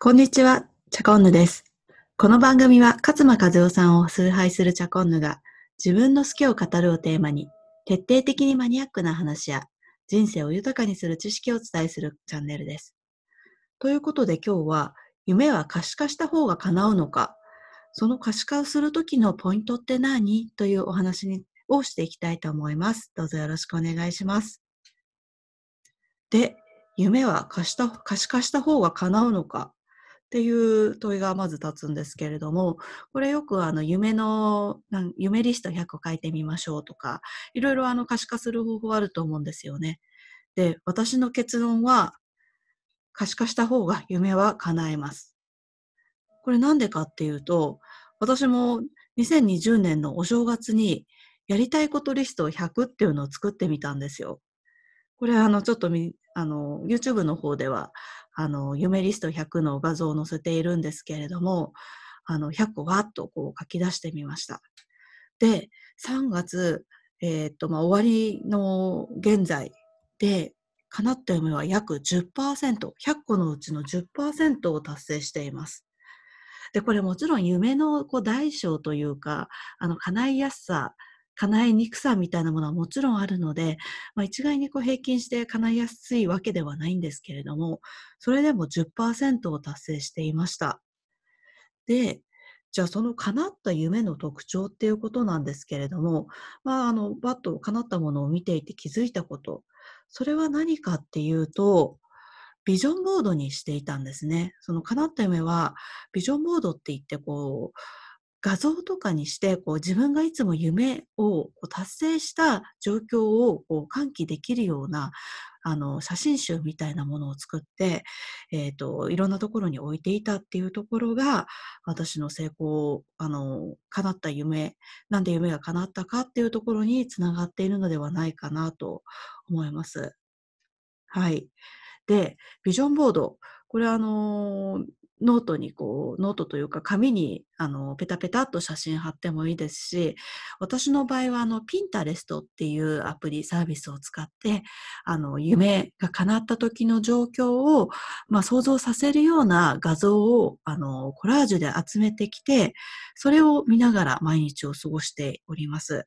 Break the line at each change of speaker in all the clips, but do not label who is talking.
こんにちは、チャコンヌです。この番組は勝間和代さんを崇拝するチャコンヌが自分の好きを語るをテーマに徹底的にマニアックな話や人生を豊かにする知識をお伝えするチャンネルです。ということで今日は夢は可視化した方が叶うのかその可視化をするときのポイントって何？というお話にをしていきたいと思います。どうぞよろしくお願いします。で、夢は可視化した方が叶うのかっていう問いがまず立つんですけれども、これよくあの夢の、夢リスト100個書いてみましょうとか、いろいろあの可視化する方法あると思うんですよね。で、私の結論は、可視化した方が夢は叶えます。これなんでかっていうと、私も2020年のお正月にやりたいことリスト100っていうのを作ってみたんですよ。これあのちょっとみあの YouTube の方ではあの、夢リスト100の画像を載せているんですけれども、あの、100個わっとこう書き出してみました。で、3月、えー、っと、まあ、終わりの現在で、叶った夢は約10%、100個のうちの10%を達成しています。で、これもちろん夢のこう大小というか、あの、叶いやすさ叶えにくさみたいなものはもちろんあるので、まあ、一概にこう平均して叶いやすいわけではないんですけれども、それでも10%を達成していました。で、じゃあその叶った夢の特徴っていうことなんですけれども、まあ、あの、バッと叶ったものを見ていて気づいたこと、それは何かっていうと、ビジョンボードにしていたんですね。その叶った夢は、ビジョンボードって言って、こう、画像とかにして、こう自分がいつも夢を達成した状況をこう喚起できるような、あの、写真集みたいなものを作って、え、ー、と、いろんなところに置いていたっていうところが、私の成功、あの、叶った夢、なんで夢が叶ったかっていうところにつながっているのではないかなと思います。はい。で、ビジョンボード。これあのノートにこう、ノートというか紙にあのペタペタっと写真貼ってもいいですし、私の場合はあのピンタレストっていうアプリサービスを使って、あの夢が叶った時の状況を、まあ、想像させるような画像をあのコラージュで集めてきて、それを見ながら毎日を過ごしております。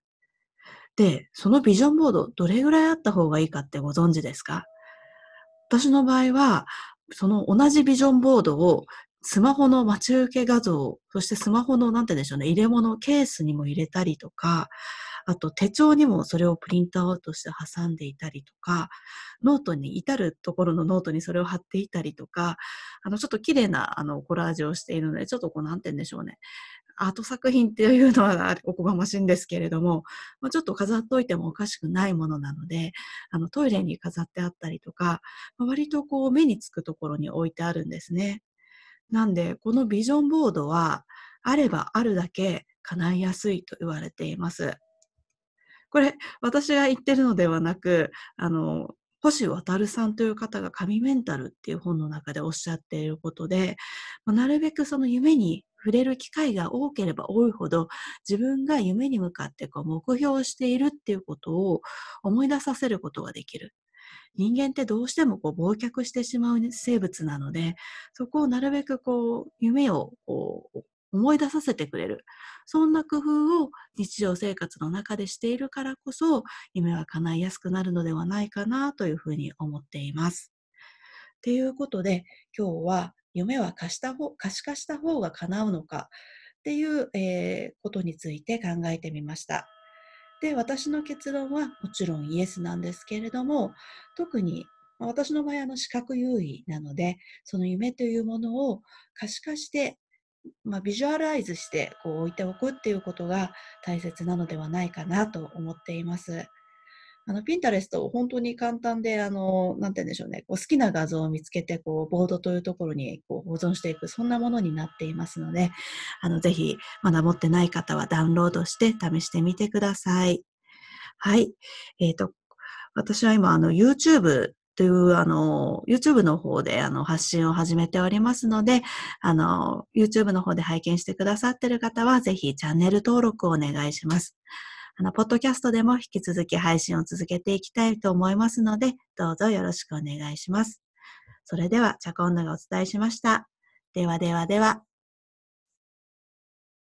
で、そのビジョンボードどれぐらいあった方がいいかってご存知ですか？私の場合は、その同じビジョンボードをスマホの待ち受け画像、そしてスマホの、なんて言うんでしょうね、入れ物、ケースにも入れたりとか、あと手帳にもそれをプリントアウトして挟んでいたりとか、ノートに、至るところのノートにそれを貼っていたりとか、あの、ちょっと綺麗な、あの、コラージュをしているので、ちょっとこう、なんて言うんでしょうね。アート作品っていうのはおこがましいんですけれども、まあ、ちょっと飾っといてもおかしくないものなので、あのトイレに飾ってあったりとか、まあ、割とこう目につくところに置いてあるんですね。なんで、このビジョンボードは、あればあるだけ叶いやすいと言われています。これ、私が言ってるのではなく、あの、星渡さんという方が神メンタルっていう本の中でおっしゃっていることで、なるべくその夢に触れる機会が多ければ多いほど、自分が夢に向かってこう目標をしているっていうことを思い出させることができる。人間ってどうしてもこう忘却してしまう生物なので、そこをなるべくこう夢をこう思い出させてくれる。そんな工夫を日常生活の中でしているからこそ、夢は叶いやすくなるのではないかなというふうに思っています。ということで、今日は夢は可した方可視化した方が叶うのかっていう、えー、ことについて考えてみました。で、私の結論はもちろんイエスなんですけれども、特に私の場合、あの視覚優位なので、その夢というものを可視化して、まあ、ビジュアライズしてこう置いておくっていうことが大切なのではないかなと思っています。あの、ピンタレスト、本当に簡単で、あの、なんて言うんでしょうね、こう好きな画像を見つけて、こう、ボードというところにこう保存していく、そんなものになっていますので、あの、ぜひ、まだ持ってない方はダウンロードして試してみてください。はい。えっ、ー、と、私は今、あの、YouTube という、あの、YouTube の方で、あの、発信を始めておりますので、あの、YouTube の方で拝見してくださっている方は、ぜひチャンネル登録をお願いします。あの、ポッドキャストでも引き続き配信を続けていきたいと思いますので、どうぞよろしくお願いします。それでは、チャコンナがお伝えしました。ではではでは。